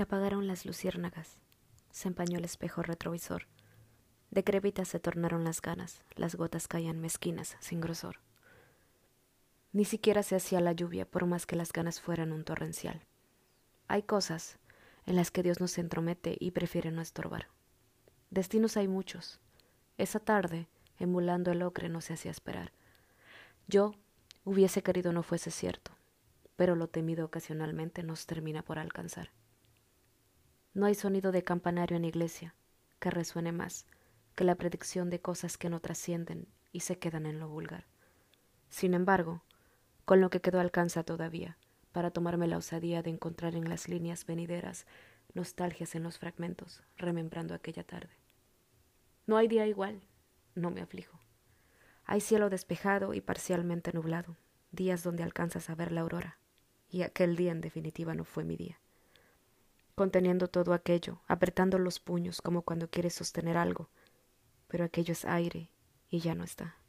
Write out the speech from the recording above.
Se apagaron las luciérnagas, se empañó el espejo retrovisor. Decrépitas se tornaron las ganas, las gotas caían mezquinas, sin grosor. Ni siquiera se hacía la lluvia, por más que las ganas fueran un torrencial. Hay cosas en las que Dios no se entromete y prefiere no estorbar. Destinos hay muchos. Esa tarde, emulando el ocre, no se hacía esperar. Yo hubiese querido no fuese cierto, pero lo temido ocasionalmente nos termina por alcanzar. No hay sonido de campanario en iglesia que resuene más que la predicción de cosas que no trascienden y se quedan en lo vulgar. Sin embargo, con lo que quedó alcanza todavía, para tomarme la osadía de encontrar en las líneas venideras nostalgias en los fragmentos, remembrando aquella tarde. No hay día igual, no me aflijo. Hay cielo despejado y parcialmente nublado, días donde alcanzas a ver la aurora, y aquel día en definitiva no fue mi día conteniendo todo aquello, apretando los puños como cuando quieres sostener algo, pero aquello es aire y ya no está.